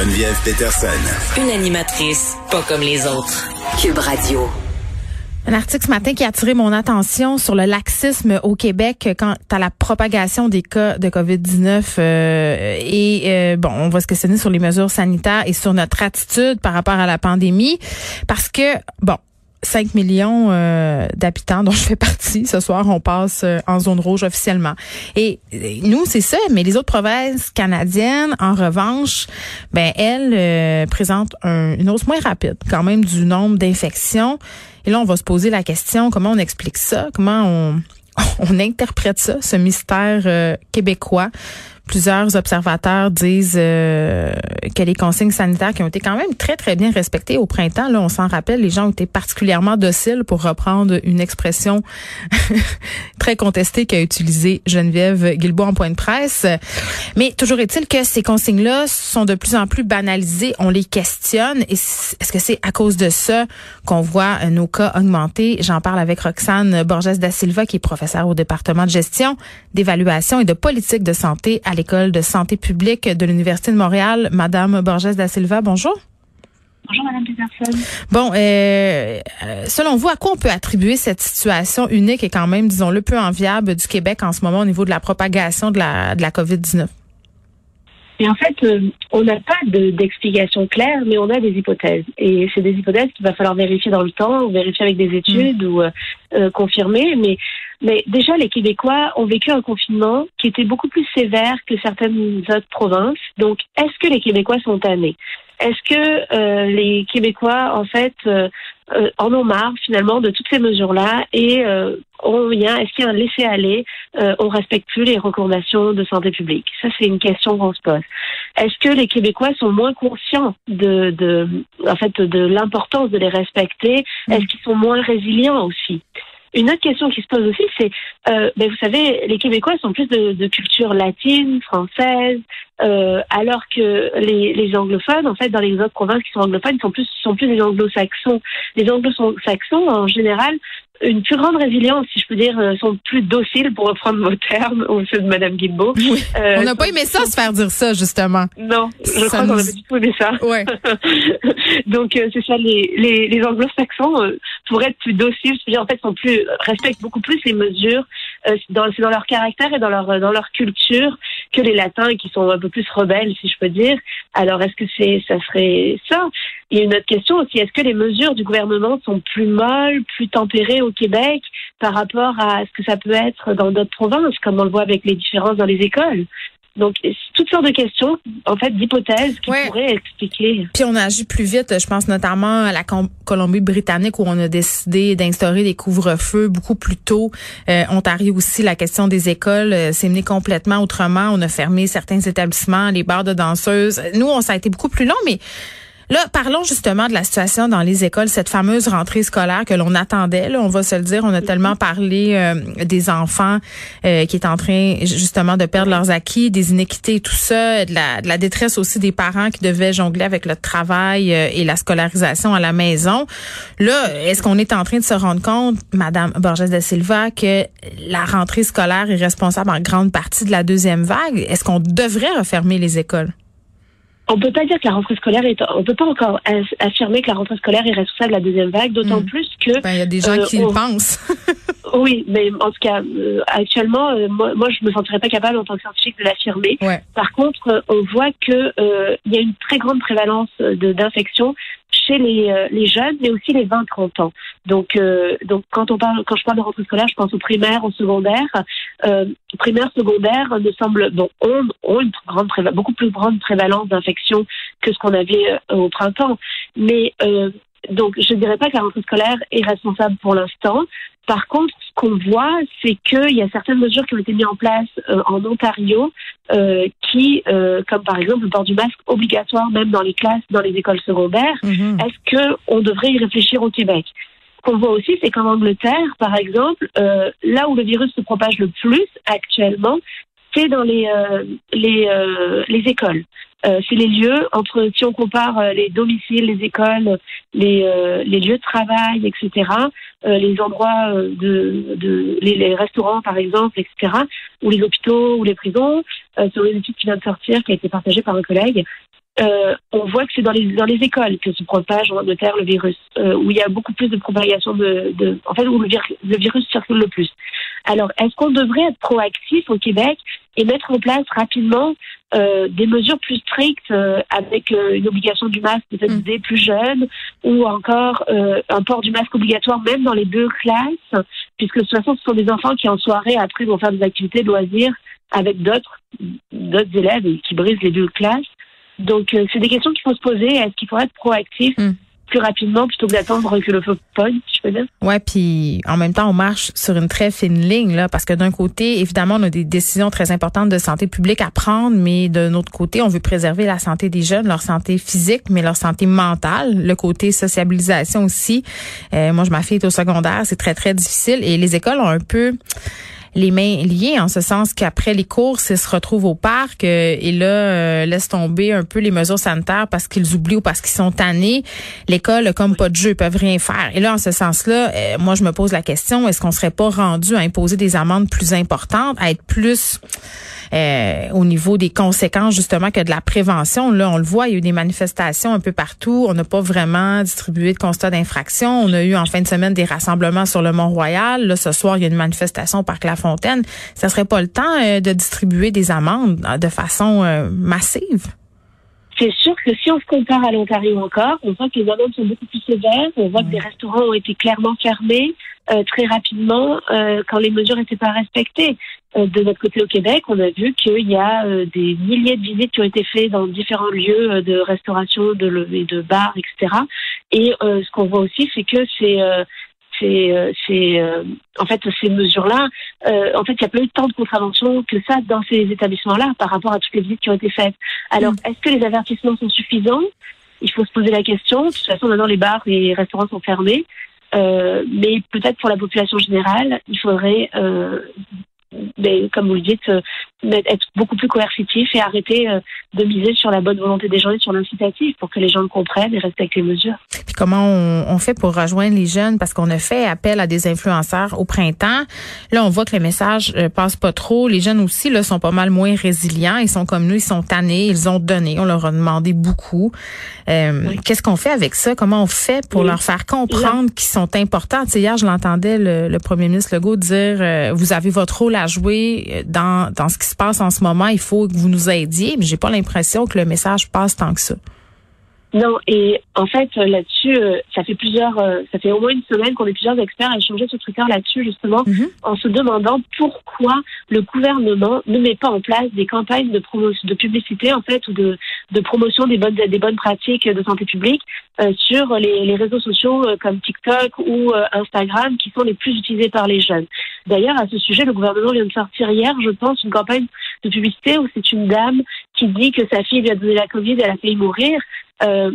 Geneviève Peterson. Une animatrice pas comme les autres. Cube Radio. Un article ce matin qui a attiré mon attention sur le laxisme au Québec quant à la propagation des cas de COVID-19 euh, et euh, bon, on va se questionner sur les mesures sanitaires et sur notre attitude par rapport à la pandémie parce que bon, 5 millions euh, d'habitants dont je fais partie. Ce soir, on passe euh, en zone rouge officiellement. Et, nous, c'est ça, mais les autres provinces canadiennes, en revanche, ben elles euh, présentent une hausse moins rapide quand même du nombre d'infections. Et là, on va se poser la question, comment on explique ça? Comment on, on interprète ça, ce mystère québécois? Plusieurs observateurs disent euh, que les consignes sanitaires qui ont été quand même très, très bien respectées au printemps, là, on s'en rappelle, les gens ont été particulièrement dociles pour reprendre une expression très contestée qu'a utilisée Geneviève Guilbault en point de presse. Mais toujours est-il que ces consignes-là sont de plus en plus banalisées. On les questionne. Est-ce que c'est à cause de ça qu'on voit nos cas augmenter? J'en parle avec Roxane Borges da Silva, qui est professeure au département de gestion, d'évaluation et de politique de santé à l'École de santé publique de l'Université de Montréal. Madame Borges da Silva, bonjour. Bonjour, Madame Peterson. Bon, euh, euh, selon vous, à quoi on peut attribuer cette situation unique et quand même, disons-le, peu enviable du Québec en ce moment au niveau de la propagation de la, de la COVID-19? Et en fait, euh, on n'a pas d'explication claire, mais on a des hypothèses. Et c'est des hypothèses qu'il va falloir vérifier dans le temps, ou vérifier avec des études ou euh, confirmer. Mais mais déjà, les Québécois ont vécu un confinement qui était beaucoup plus sévère que certaines autres provinces. Donc, est-ce que les Québécois sont tannés? Est-ce que euh, les Québécois, en fait, euh, euh, en ont marre finalement de toutes ces mesures-là et on est-ce qu'il y a un laisser-aller On respecte plus les recommandations de santé publique? Ça, c'est une question qu'on se pose. Est-ce que les Québécois sont moins conscients de, de en fait, de l'importance de les respecter? Est-ce qu'ils sont moins résilients aussi? Une autre question qui se pose aussi, c'est, euh, ben vous savez, les Québécois sont plus de, de culture latine, française, euh, alors que les, les, anglophones, en fait, dans les autres provinces qui sont anglophones, sont plus, sont plus des anglo-saxons. Les anglo-saxons, en général, une plus grande résilience, si je peux dire, euh, sont plus dociles, pour reprendre vos termes, ou ceux de Mme Guilbeault. Oui. Euh, on n'a pas aimé ça, se faire dire ça, justement. Non, je crois qu'on avait du tout aimé ça. Ouais. Donc, euh, c'est ça, les, les, les anglo-saxons, euh, pour être plus dociles, je veux dire, en fait, sont plus, respectent beaucoup plus les mesures, dans, c'est dans leur caractère et dans leur, dans leur culture que les latins qui sont un peu plus rebelles, si je peux dire. Alors, est-ce que c'est, ça serait ça? Il y a une autre question aussi. Est-ce que les mesures du gouvernement sont plus molles, plus tempérées au Québec par rapport à ce que ça peut être dans d'autres provinces, comme on le voit avec les différences dans les écoles? Donc, toutes sortes de questions, en fait, d'hypothèses qui pourraient expliquer. Puis on a agi plus vite. Je pense notamment à la Colombie-Britannique où on a décidé d'instaurer des couvre-feux beaucoup plus tôt. Euh, Ontario aussi, la question des écoles euh, s'est menée complètement autrement. On a fermé certains établissements, les bars de danseuses. Nous, on ça a été beaucoup plus long, mais Là, parlons justement de la situation dans les écoles, cette fameuse rentrée scolaire que l'on attendait. Là, on va se le dire, on a tellement parlé euh, des enfants euh, qui est en train justement de perdre leurs acquis, des inéquités et tout ça, de la, de la détresse aussi des parents qui devaient jongler avec le travail euh, et la scolarisation à la maison. Là, est-ce qu'on est en train de se rendre compte, Madame Borges de Silva, que la rentrée scolaire est responsable en grande partie de la deuxième vague? Est-ce qu'on devrait refermer les écoles? On peut pas dire que la rentrée scolaire est, on peut pas encore affirmer que la rentrée scolaire est responsable de la deuxième vague, d'autant hmm. plus que. Ben, il y a des gens euh, qui le pensent. oui, mais en tout cas, euh, actuellement, euh, moi, moi, je me sentirais pas capable en tant que scientifique de l'affirmer. Par contre, on voit que il y a une très grande prévalence d'infections chez les, euh, les jeunes, mais aussi les 20-30 ans. Donc, euh, donc quand on parle, quand je parle de rentrée scolaire, je pense au primaire, au secondaire. Euh, primaire, secondaire, me semble, bon, ont, une grande beaucoup plus grande prévalence d'infection que ce qu'on avait euh, au printemps. Mais donc, je ne dirais pas que la rentrée scolaire est responsable pour l'instant. Par contre, ce qu'on voit, c'est qu'il y a certaines mesures qui ont été mises en place en Ontario, euh, qui, euh, comme par exemple le port du masque obligatoire même dans les classes, dans les écoles secondaires. Mhm. Est-ce que on devrait y réfléchir au Québec? Qu'on voit aussi, c'est qu'en Angleterre, par exemple, euh, là où le virus se propage le plus actuellement, c'est dans les euh, les, euh, les écoles. Euh, c'est les lieux entre si on compare euh, les domiciles, les écoles, les euh, les lieux de travail, etc. euh, les endroits de, de les, les restaurants par exemple, etc. ou les hôpitaux ou les prisons. Euh, sur une étude qui vient de sortir, qui a été partagée par un collègue, euh, on voit que c'est dans les dans les écoles que se propage en Angleterre le virus, euh, où il y a beaucoup plus de propagation de, de en fait où le, vir- le virus circule le plus. Alors, est-ce qu'on devrait être proactif au Québec et mettre en place rapidement euh, des mesures plus strictes euh, avec euh, une obligation du masque peut-être Mm. des plus jeunes ou encore euh, un port du masque obligatoire même dans les deux classes, puisque de toute façon ce sont des enfants qui en soirée après vont faire des activités de loisirs avec d'autres d'autres élèves qui brisent les deux classes. Donc euh, c'est des questions qu'il faut se poser. Est-ce qu'il faudrait être proactif Mm. plus rapidement plutôt que d'attendre que le feu pogne, si je peux dire? Ouais, puis en même temps, on marche sur une très fine ligne là, parce que d'un côté, évidemment, on a des décisions très importantes de santé publique à prendre, mais d'un autre côté, on veut préserver la santé des jeunes, leur santé physique, mais leur santé mentale, le côté sociabilisation aussi. Euh, moi, je ma fille est au secondaire, c'est très très difficile, et les écoles ont un peu les mains liées en ce sens qu'après les courses, ils se retrouvent au parc euh, et là euh, laissent tomber un peu les mesures sanitaires parce qu'ils oublient ou parce qu'ils sont tannés. L'école comme pas de jeu, ils peuvent rien faire. Et là, en ce sens-là, euh, moi je me pose la question est-ce qu'on serait pas rendu à imposer des amendes plus importantes, à être plus euh, au niveau des conséquences justement que de la prévention? Là, on le voit, il y a eu des manifestations un peu partout. On n'a pas vraiment distribué de constat d'infraction. On a eu en fin de semaine des rassemblements sur le Mont-Royal. Là, ce soir, il y a une manifestation au Parc La Fontaine. Ça serait pas le temps euh, de distribuer des amendes euh, de façon euh, massive? C'est sûr que si on se compare à l'Ontario encore, on voit que les amendes sont beaucoup plus sévères. On voit que des restaurants ont été clairement fermés euh, très rapidement quand les mesures n'étaient pas respectées. De notre côté au Québec, on a vu qu'il y a des milliers de visites qui ont été faites dans différents lieux de restauration, de de bars, etc. Et ce qu'on voit aussi, c'est que c'est c'est euh, c'est, euh, en fait ces mesures-là, euh, en fait, il y a pas eu tant de contraventions que ça dans ces établissements-là par rapport à toutes les visites qui ont été faites. Alors, est-ce que les avertissements sont suffisants? Il faut se poser la question. De toute façon, maintenant, les bars et les restaurants sont fermés. Euh, mais peut-être pour la population générale, il faudrait, euh, mais, comme vous le dites, euh, être beaucoup plus coercitif et arrêter euh, de miser sur la bonne volonté des gens et sur l'incitatif pour que les gens le comprennent et respectent les mesures. Puis comment on, on fait pour rejoindre les jeunes? Parce qu'on a fait appel à des influenceurs au printemps. Là, on voit que le message euh, passe pas trop. Les jeunes aussi là sont pas mal moins résilients. Ils sont comme nous, ils sont tannés, ils ont donné, on leur a demandé beaucoup. Euh, Oui. Qu'est-ce qu'on fait avec ça? Comment on fait pour Oui. leur faire comprendre qu'ils sont importants? Tu sais, hier, je l'entendais le, le premier ministre Legault dire euh, vous avez votre rôle à jouer euh, dans dans ce qui se passe en ce moment. Il faut que vous nous aidiez. Mais j'ai pas l'impression que le message passe tant que ça. Non, et en fait, euh, là-dessus, euh, ça fait plusieurs, euh, ça fait au moins une semaine qu'on est plusieurs experts à échanger sur Twitter là-dessus, justement, Mhm. en se demandant pourquoi le gouvernement ne met pas en place des campagnes de promotion, de publicité, en fait, ou de, de promotion des bonnes, des bonnes pratiques de santé publique euh, sur les, les réseaux sociaux euh, comme TikTok ou Instagram, qui sont les plus utilisés par les jeunes. D'ailleurs, à ce sujet, le gouvernement vient de sortir hier, je pense, une campagne de publicité où c'est une dame qui dit que sa fille lui a donné la Covid et elle a failli mourir. Euh,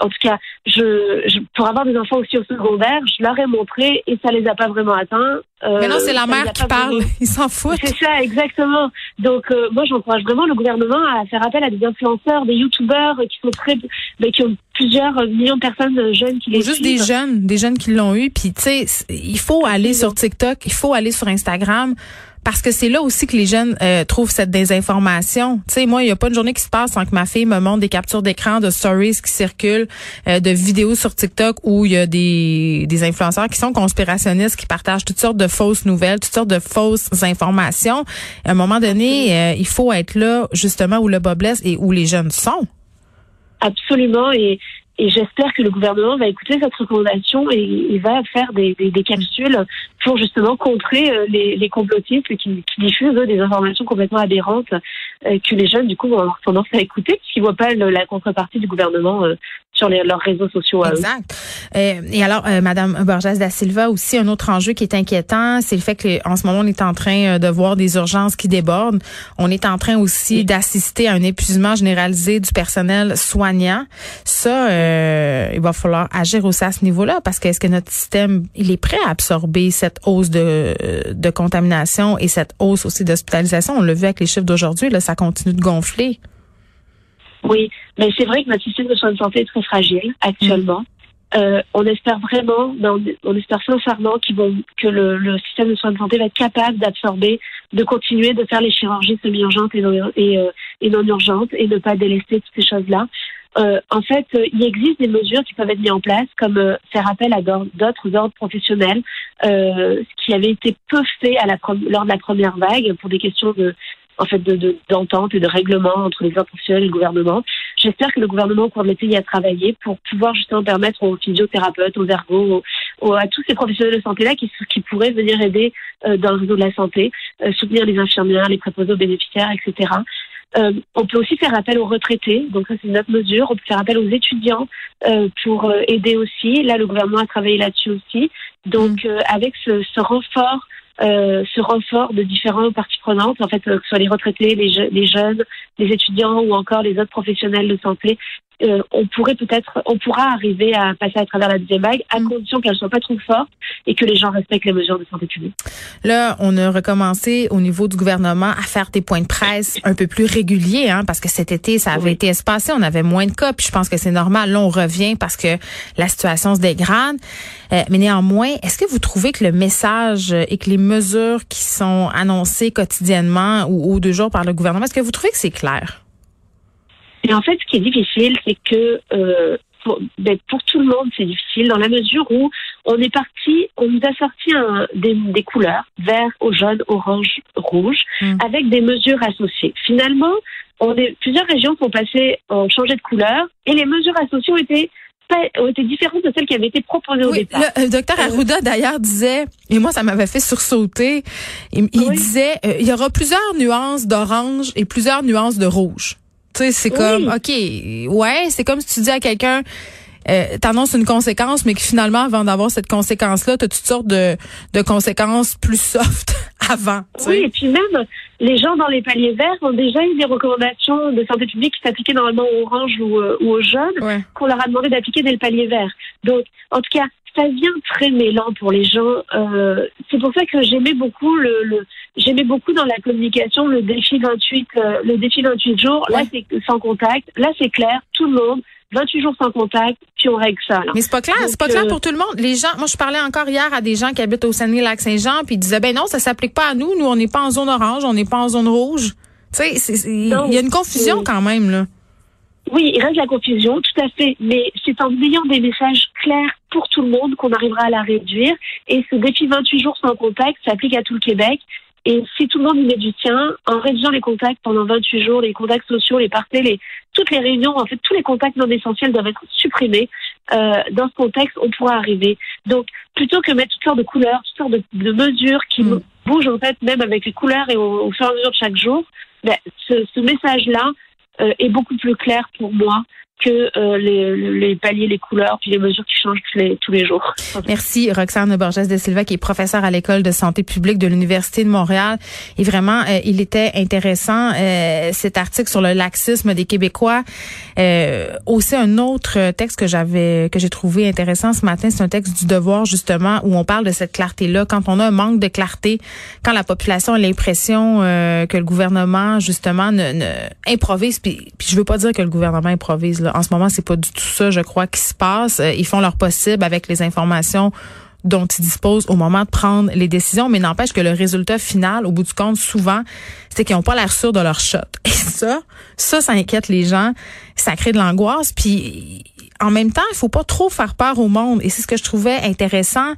en tout cas, je, je- pour avoir des enfants aussi au secondaire, je leur ai montré et ça les a pas vraiment atteints. Euh, Mais non, c'est la mère qui parle. vraiment- Ils s'en foutent. C'est ça, exactement. Donc, euh, moi, j'encourage vraiment le gouvernement à faire appel à des influenceurs, des youtubeurs qui sont très, ben, qui ont plusieurs millions de personnes jeunes qui les juste des jeunes, des jeunes qui l'ont eu. Puis tu sais, il faut aller sur TikTok, il faut aller sur Instagram. Parce que c'est là aussi que les jeunes euh, trouvent cette désinformation. Tu sais, moi, il y a pas une journée qui se passe sans que ma fille me montre des captures d'écran de stories qui circulent, euh, de vidéos sur TikTok où il y a des, des influenceurs qui sont conspirationnistes, qui partagent toutes sortes de fausses nouvelles, toutes sortes de fausses informations. À un moment donné, euh, il faut être là justement où le bas blesse et où les jeunes sont. Absolument. Et, et j'espère que le gouvernement va écouter cette recommandation et va faire des, des, des capsules pour justement contrer euh, les, les complotistes qui, qui diffusent eux, des informations complètement aberrantes euh, que les jeunes, du coup, vont avoir tendance à écouter puisqu'ils voient pas le- la contrepartie du gouvernement euh, sur leurs réseaux sociaux. Exact. Euh, et alors, euh, Madame Borges da Silva aussi, un autre enjeu qui est inquiétant, c'est le fait qu'en ce moment, on est en train euh, de voir des urgences qui débordent. On est en train aussi d'assister à un épuisement généralisé du personnel soignant. Ça, euh, il va falloir agir aussi à ce niveau-là parce que est-ce que notre système, il est prêt à absorber cette hausse de, de contamination et cette hausse aussi d'hospitalisation? On l'a vu avec les chiffres d'aujourd'hui, là, ça continue de gonfler. Oui, mais c'est vrai que notre système de soins de santé est très fragile actuellement. Euh, on espère vraiment, on, on espère sincèrement qu'ils vont, que le, le, système de soins de santé va être capable d'absorber, de continuer de faire les chirurgies semi-urgentes et, non, et, euh, et non urgentes et ne pas délester toutes ces choses-là. Euh, en fait, euh, il existe des mesures qui peuvent être mises en place, comme euh, faire appel à d'autres ordres professionnels, ce qui avait été peu fait à la, lors de la première vague pour des questions de en fait de d'entente et de règlement entre les professionnels et le gouvernement. J'espère que le gouvernement au cours de l'été y a travaillé pour pouvoir justement permettre aux physiothérapeutes, aux ergots, à tous ces professionnels de santé là qui, qui pourraient venir aider dans le réseau de la santé, soutenir les infirmières, les préposés aux bénéficiaires, etc. Euh, on peut aussi faire appel aux retraités, donc ça c'est une autre mesure. On peut faire appel aux étudiants euh, pour euh, aider aussi. Là, le gouvernement a travaillé là-dessus aussi. Donc, mm. avec ce, ce renfort euh, ce renfort de différentes parties prenantes, en fait, que ce soit les retraités, les, les, jeunes, les étudiants ou encore les autres professionnels de santé, euh, on pourrait peut-être, on pourra arriver à passer à travers la deuxième vague à mm. condition qu'elle soit pas trop forte et que les gens respectent les mesures de santé publique. Là, on a recommencé au niveau du gouvernement à faire des points de presse un peu plus réguliers, hein, parce que cet été, ça avait été espacé, on avait moins de cas, puis je pense que c'est normal. Là, on revient parce que la situation se dégrade. Euh, mais néanmoins, est-ce que vous trouvez que le message et que les mesures qui sont annoncées quotidiennement ou, ou deux jours par le gouvernement, est-ce que vous trouvez que c'est clair? Et en fait, ce qui est difficile, c'est que euh, pour, ben, pour, tout le monde, c'est difficile dans la mesure où on est parti, on nous a sorti un, des, des, couleurs vert, au jaune, orange, rouge, mm. avec des mesures associées. Finalement, on est, plusieurs régions sont passées, ont changé de couleur, et les mesures associées ont été ont été différentes de celles qui avaient été proposées au départ. Le docteur euh, Arruda d'ailleurs disait, et moi ça m'avait fait sursauter, il, disait, euh, il y aura plusieurs nuances d'orange et plusieurs nuances de rouge. Tu sais, c'est comme, OK, ouais, c'est comme si tu dis à quelqu'un, euh, t'annonces une conséquence, mais que finalement, avant d'avoir cette conséquence-là, t'as toutes sortes de, de conséquences plus soft avant. Oui, et puis même, les gens dans les paliers verts ont déjà eu des recommandations de santé publique qui s'appliquaient normalement aux orange ou, euh, ou aux jaunes, qu'on leur a demandé d'appliquer dès le palier vert. Donc, en tout cas, ça vient très mêlant pour les gens. Euh, c'est pour ça que j'aimais beaucoup le, le j'aimais beaucoup dans la communication le défi 28 euh, le défi 28 jours. Là c'est sans contact. Là c'est clair, tout le monde 28 jours sans contact, puis on règle ça. Là. Mais c'est pas clair, c'est pas clair euh, pour tout le monde. Les gens, moi je parlais encore hier à des gens qui habitent au Saguenay-Lac-Saint-Jean, puis ils disaient ben non, ça s'applique pas à nous. Nous on n'est pas en zone orange, on n'est pas en zone rouge. Tu sais, il y a une confusion quand même là. Oui, il reste la confusion, tout à fait, mais c'est en ayant des messages clairs pour tout le monde qu'on arrivera à la réduire. Et ce défi 28 jours sans contact s'applique à tout le Québec. Et si tout le monde y met du tien, en réduisant les contacts pendant 28 jours, les contacts sociaux, les parties, les, toutes les réunions, en fait, tous les contacts non essentiels doivent être supprimés. Euh, dans ce contexte, on pourra arriver. Donc, plutôt que mettre toutes sortes de couleurs, toutes sortes de, de mesures qui mm. bougent en fait, même avec les couleurs et au, au fur et à mesure de chaque jour, ben, ce, ce message-là euh, est beaucoup plus clair pour moi que euh, les, les, paliers, les couleurs, puis les mesures qui changent tous les, tous les jours. Merci Roxane Borges de Silva, qui est professeure à l'école de santé publique de l'Université de Montréal. Et vraiment, euh, il était intéressant euh, cet article sur le laxisme des Québécois. aussi un autre texte que j'avais que j'ai trouvé intéressant ce matin, c'est un texte du Devoir justement où on parle de cette clarté-là. Quand on a un manque de clarté, quand la population a l'impression que le gouvernement justement ne, ne improvise, puis, puis je veux pas dire que le gouvernement improvise en ce moment, c'est pas du tout ça, je crois, qui se passe. Euh, ils font leur possible avec les informations dont ils disposent au moment de prendre les décisions, mais n'empêche que le résultat final, au bout du compte, souvent, c'est qu'ils n'ont pas l'air sûrs de leur shot. Et ça, ça, ça inquiète les gens, ça crée de l'angoisse, puis en même temps, il faut pas trop faire peur au monde. Et c'est ce que je trouvais intéressant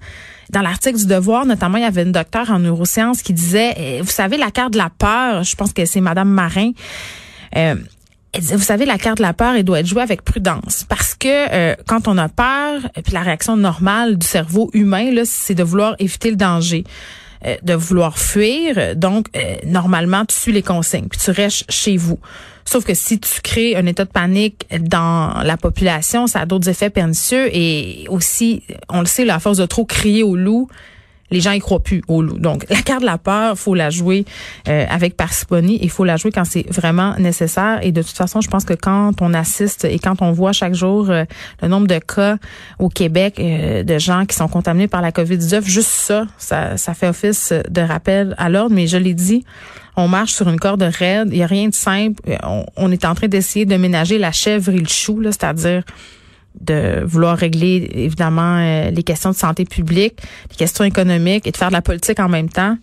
dans l'article du Devoir, notamment, il y avait une docteure en neurosciences qui disait, eh, vous savez, la carte de la peur, je pense que c'est Madame Marin, euh, vous savez, la carte de la peur, elle doit être jouée avec prudence parce que euh, quand on a peur, puis la réaction normale du cerveau humain, c'est de vouloir éviter le danger. euh, de vouloir fuir. Donc, euh, normalement, tu suis les consignes, puis tu restes chez vous. Sauf que si tu crées un état de panique dans la population, ça a d'autres effets pernicieux. Et aussi, on le sait, la force de trop crier au loup, les gens y croient plus au loup. Donc, la carte de la peur, faut la jouer euh, avec parcimonie. Il faut la jouer quand c'est vraiment nécessaire. Et de toute façon, je pense que quand on assiste et quand on voit chaque jour euh, le nombre de cas au Québec euh, de gens qui sont contaminés par la COVID-19, juste ça, ça, fait office de rappel à l'ordre. Mais je l'ai dit, on marche sur une corde raide. Il n'y a rien de simple. On, on est en train d'essayer de ménager la chèvre et le chou, c'est-à-dire de vouloir régler évidemment euh, les questions de santé publique, les questions économiques et de faire de la politique en même temps.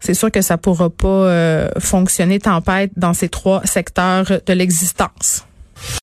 C'est sûr que ça pourra pas euh, fonctionner tempête dans ces trois secteurs de l'existence.